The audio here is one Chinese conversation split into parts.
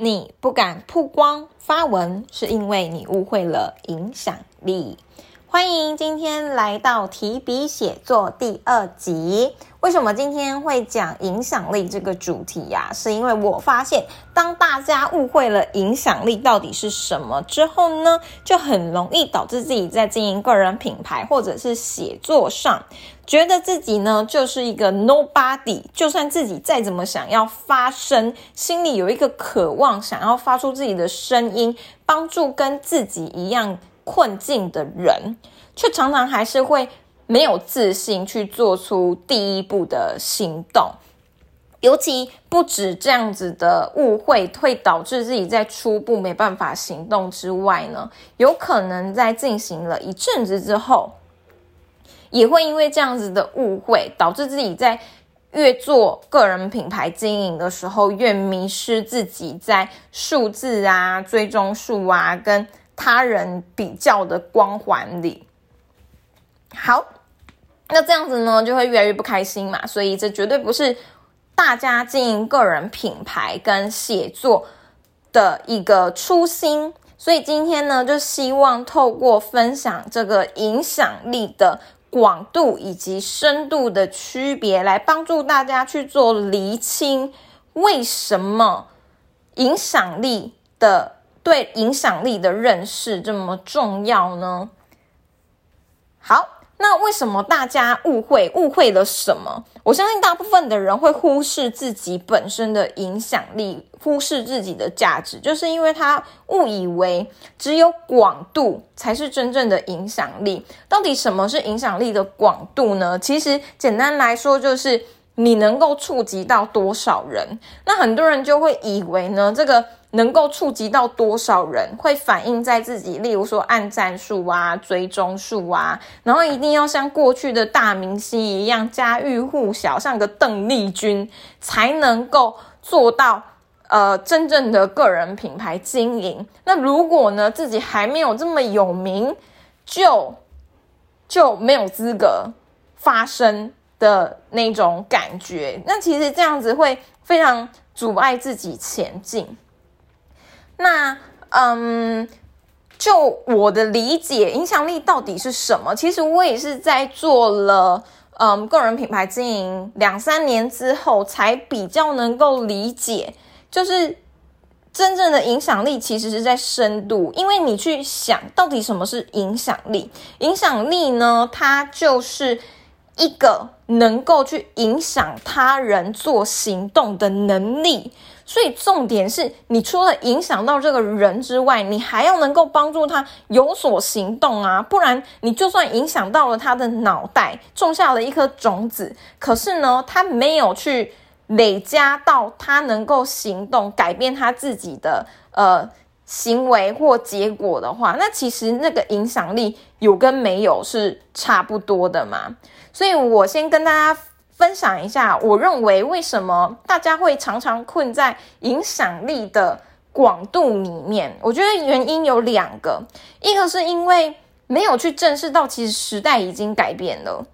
你不敢曝光发文，是因为你误会了影响力。欢迎今天来到提笔写作第二集。为什么今天会讲影响力这个主题呀？是因为我发现，当大家误会了影响力到底是什么之后呢，就很容易导致自己在经营个人品牌或者是写作上，觉得自己呢就是一个 nobody。就算自己再怎么想要发声，心里有一个渴望，想要发出自己的声音，帮助跟自己一样困境的人，却常常还是会。没有自信去做出第一步的行动，尤其不止这样子的误会会导致自己在初步没办法行动之外呢，有可能在进行了一阵子之后，也会因为这样子的误会，导致自己在越做个人品牌经营的时候，越迷失自己在数字啊、追踪数啊跟他人比较的光环里。好。那这样子呢，就会越来越不开心嘛。所以这绝对不是大家经营个人品牌跟写作的一个初心。所以今天呢，就希望透过分享这个影响力的广度以及深度的区别，来帮助大家去做厘清，为什么影响力的对影响力的认识这么重要呢？好。那为什么大家误会？误会了什么？我相信大部分的人会忽视自己本身的影响力，忽视自己的价值，就是因为他误以为只有广度才是真正的影响力。到底什么是影响力的广度呢？其实简单来说，就是你能够触及到多少人。那很多人就会以为呢，这个。能够触及到多少人，会反映在自己，例如说按赞数啊、追踪数啊，然后一定要像过去的大明星一样家喻户晓，像个邓丽君，才能够做到呃真正的个人品牌经营。那如果呢自己还没有这么有名，就就没有资格发声的那种感觉。那其实这样子会非常阻碍自己前进。那嗯，就我的理解，影响力到底是什么？其实我也是在做了嗯个人品牌经营两三年之后，才比较能够理解，就是真正的影响力其实是在深度。因为你去想到底什么是影响力？影响力呢，它就是一个能够去影响他人做行动的能力。所以重点是你除了影响到这个人之外，你还要能够帮助他有所行动啊，不然你就算影响到了他的脑袋，种下了一颗种子，可是呢，他没有去累加到他能够行动，改变他自己的呃行为或结果的话，那其实那个影响力有跟没有是差不多的嘛。所以我先跟大家。分享一下，我认为为什么大家会常常困在影响力的广度里面？我觉得原因有两个，一个是因为没有去正视到，其实时代已经改变了。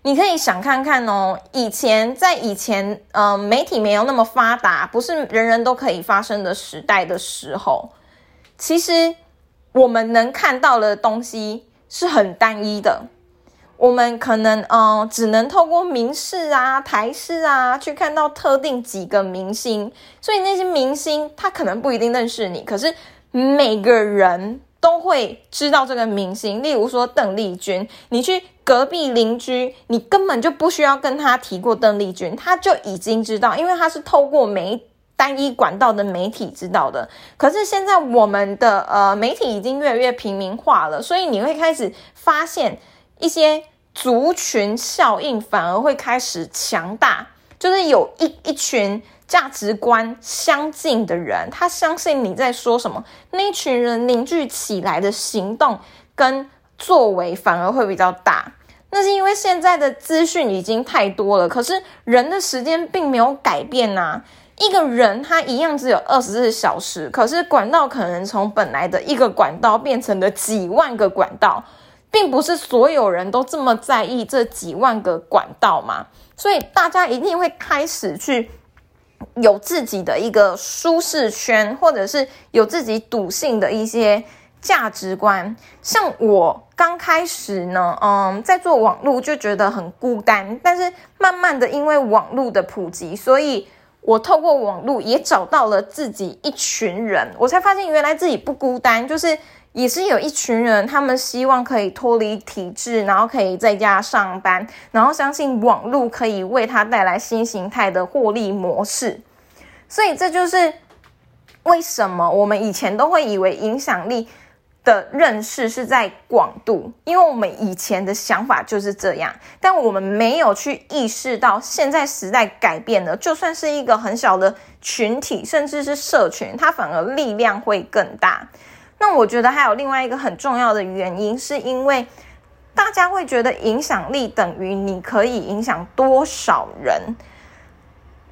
你可以想看看哦，以前在以前，呃，媒体没有那么发达，不是人人都可以发声的时代的时候，其实我们能看到的东西是很单一的。我们可能嗯，只能透过明视啊、台视啊去看到特定几个明星，所以那些明星他可能不一定认识你，可是每个人都会知道这个明星。例如说邓丽君，你去隔壁邻居，你根本就不需要跟他提过邓丽君，他就已经知道，因为他是透过媒单一管道的媒体知道的。可是现在我们的呃媒体已经越来越平民化了，所以你会开始发现。一些族群效应反而会开始强大，就是有一一群价值观相近的人，他相信你在说什么，那一群人凝聚起来的行动跟作为反而会比较大。那是因为现在的资讯已经太多了，可是人的时间并没有改变呐。一个人他一样只有二十四小时，可是管道可能从本来的一个管道变成了几万个管道。并不是所有人都这么在意这几万个管道嘛，所以大家一定会开始去有自己的一个舒适圈，或者是有自己笃信的一些价值观。像我刚开始呢，嗯，在做网络就觉得很孤单，但是慢慢的因为网络的普及，所以我透过网络也找到了自己一群人，我才发现原来自己不孤单，就是也是有一群人，他们希望可以脱离体制，然后可以在家上班，然后相信网络可以为他带来新形态的获利模式，所以这就是为什么我们以前都会以为影响力。的认识是在广度，因为我们以前的想法就是这样，但我们没有去意识到现在时代改变了，就算是一个很小的群体，甚至是社群，它反而力量会更大。那我觉得还有另外一个很重要的原因，是因为大家会觉得影响力等于你可以影响多少人，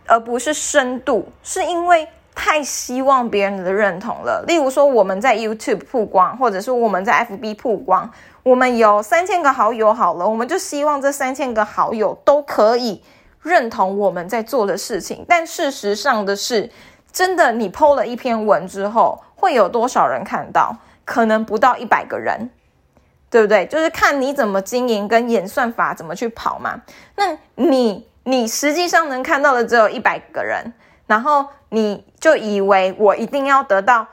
而不是深度，是因为。太希望别人的认同了。例如说，我们在 YouTube 曝光，或者是我们在 FB 曝光，我们有三千个好友好了，我们就希望这三千个好友都可以认同我们在做的事情。但事实上的是，真的，你 PO 了一篇文之后，会有多少人看到？可能不到一百个人，对不对？就是看你怎么经营，跟演算法怎么去跑嘛。那你，你实际上能看到的只有一百个人。然后你就以为我一定要得到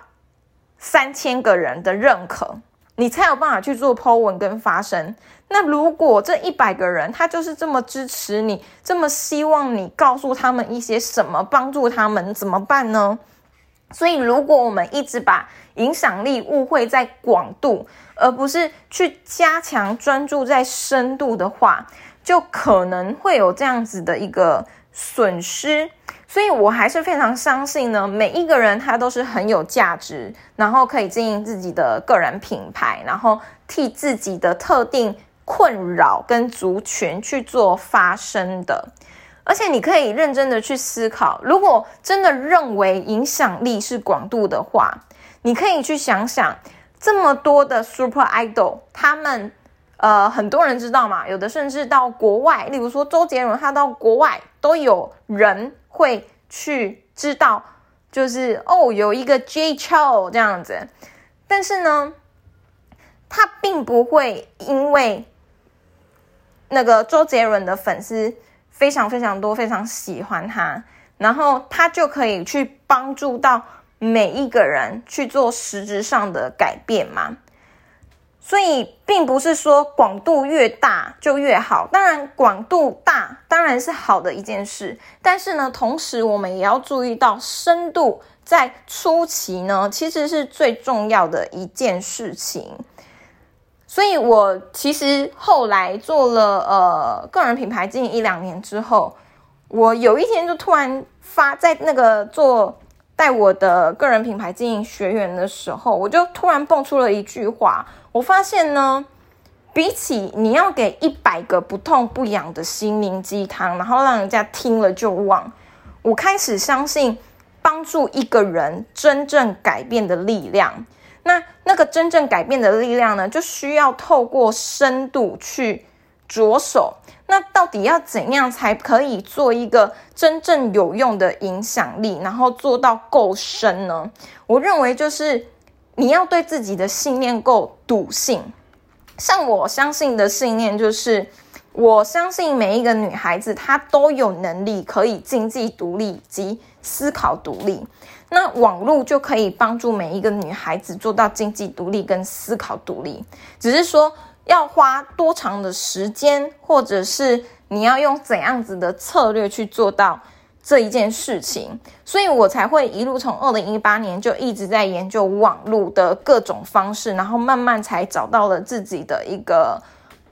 三千个人的认可，你才有办法去做 Po 文跟发声。那如果这一百个人他就是这么支持你，这么希望你告诉他们一些什么，帮助他们怎么办呢？所以，如果我们一直把影响力误会在广度，而不是去加强专注在深度的话，就可能会有这样子的一个损失。所以，我还是非常相信呢，每一个人他都是很有价值，然后可以经营自己的个人品牌，然后替自己的特定困扰跟族群去做发声的。而且，你可以认真的去思考，如果真的认为影响力是广度的话，你可以去想想，这么多的 super idol，他们呃很多人知道嘛，有的甚至到国外，例如说周杰伦，他到国外都有人。会去知道，就是哦，有一个 J c h o 这样子，但是呢，他并不会因为那个周杰伦的粉丝非常非常多，非常喜欢他，然后他就可以去帮助到每一个人去做实质上的改变嘛？所以，并不是说广度越大就越好。当然，广度大当然是好的一件事。但是呢，同时我们也要注意到深度在初期呢，其实是最重要的一件事情。所以我其实后来做了呃个人品牌经营一两年之后，我有一天就突然发在那个做带我的个人品牌经营学员的时候，我就突然蹦出了一句话。我发现呢，比起你要给一百个不痛不痒的心灵鸡汤，然后让人家听了就忘，我开始相信帮助一个人真正改变的力量。那那个真正改变的力量呢，就需要透过深度去着手。那到底要怎样才可以做一个真正有用的影响力，然后做到够深呢？我认为就是。你要对自己的信念够笃信，像我相信的信念就是，我相信每一个女孩子她都有能力可以经济独立及思考独立，那网络就可以帮助每一个女孩子做到经济独立跟思考独立，只是说要花多长的时间，或者是你要用怎样子的策略去做到。这一件事情，所以我才会一路从二零一八年就一直在研究网络的各种方式，然后慢慢才找到了自己的一个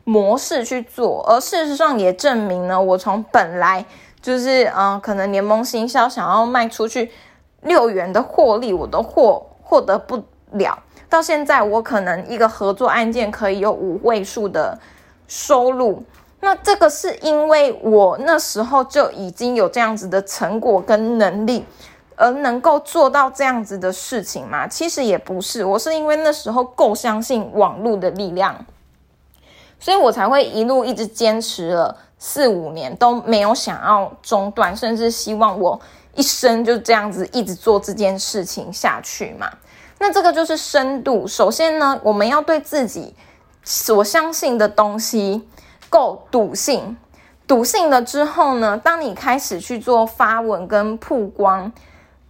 模式去做。而事实上也证明呢，我从本来就是嗯，可能联盟行销想要卖出去六元的获利，我都获获得不了，到现在我可能一个合作案件可以有五位数的收入。那这个是因为我那时候就已经有这样子的成果跟能力，而能够做到这样子的事情吗？其实也不是，我是因为那时候够相信网络的力量，所以我才会一路一直坚持了四五年都没有想要中断，甚至希望我一生就这样子一直做这件事情下去嘛？那这个就是深度。首先呢，我们要对自己所相信的东西够笃信。笃信了之后呢，当你开始去做发文跟曝光，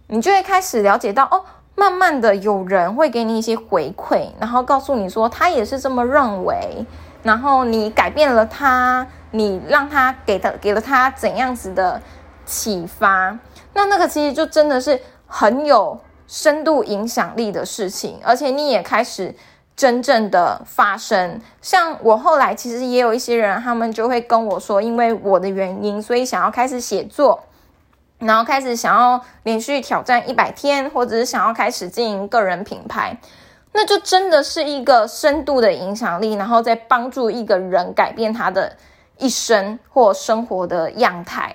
你就会开始了解到哦，慢慢的有人会给你一些回馈，然后告诉你说他也是这么认为，然后你改变了他，你让他给他给了他怎样子的启发。那那个其实就真的是很有深度影响力的事情，而且你也开始真正的发生。像我后来其实也有一些人，他们就会跟我说，因为我的原因，所以想要开始写作，然后开始想要连续挑战一百天，或者是想要开始经营个人品牌，那就真的是一个深度的影响力，然后再帮助一个人改变他的一生或生活的样态。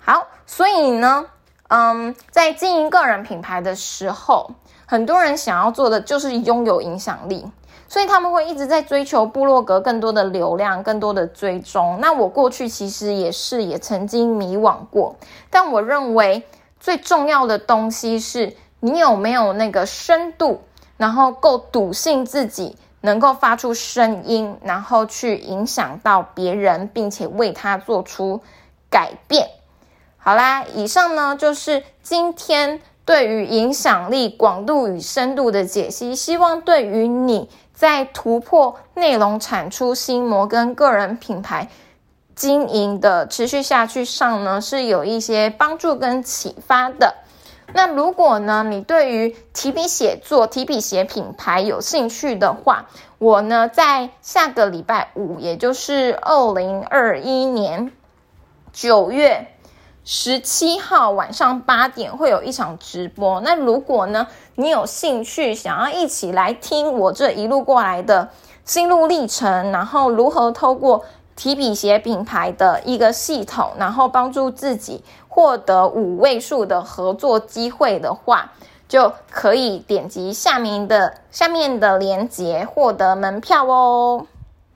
好，所以呢。嗯，在经营个人品牌的时候，很多人想要做的就是拥有影响力，所以他们会一直在追求部落格更多的流量、更多的追踪。那我过去其实也是，也曾经迷惘过。但我认为最重要的东西是你有没有那个深度，然后够笃信自己能够发出声音，然后去影响到别人，并且为他做出改变。好啦，以上呢就是今天对于影响力广度与深度的解析，希望对于你在突破内容产出心魔跟个人品牌经营的持续下去上呢是有一些帮助跟启发的。那如果呢你对于提笔写作、提笔写品牌有兴趣的话，我呢在下个礼拜五，也就是二零二一年九月。十七号晚上八点会有一场直播。那如果呢，你有兴趣想要一起来听我这一路过来的心路历程，然后如何透过提笔写品牌的一个系统，然后帮助自己获得五位数的合作机会的话，就可以点击下面的下面的链接获得门票哦。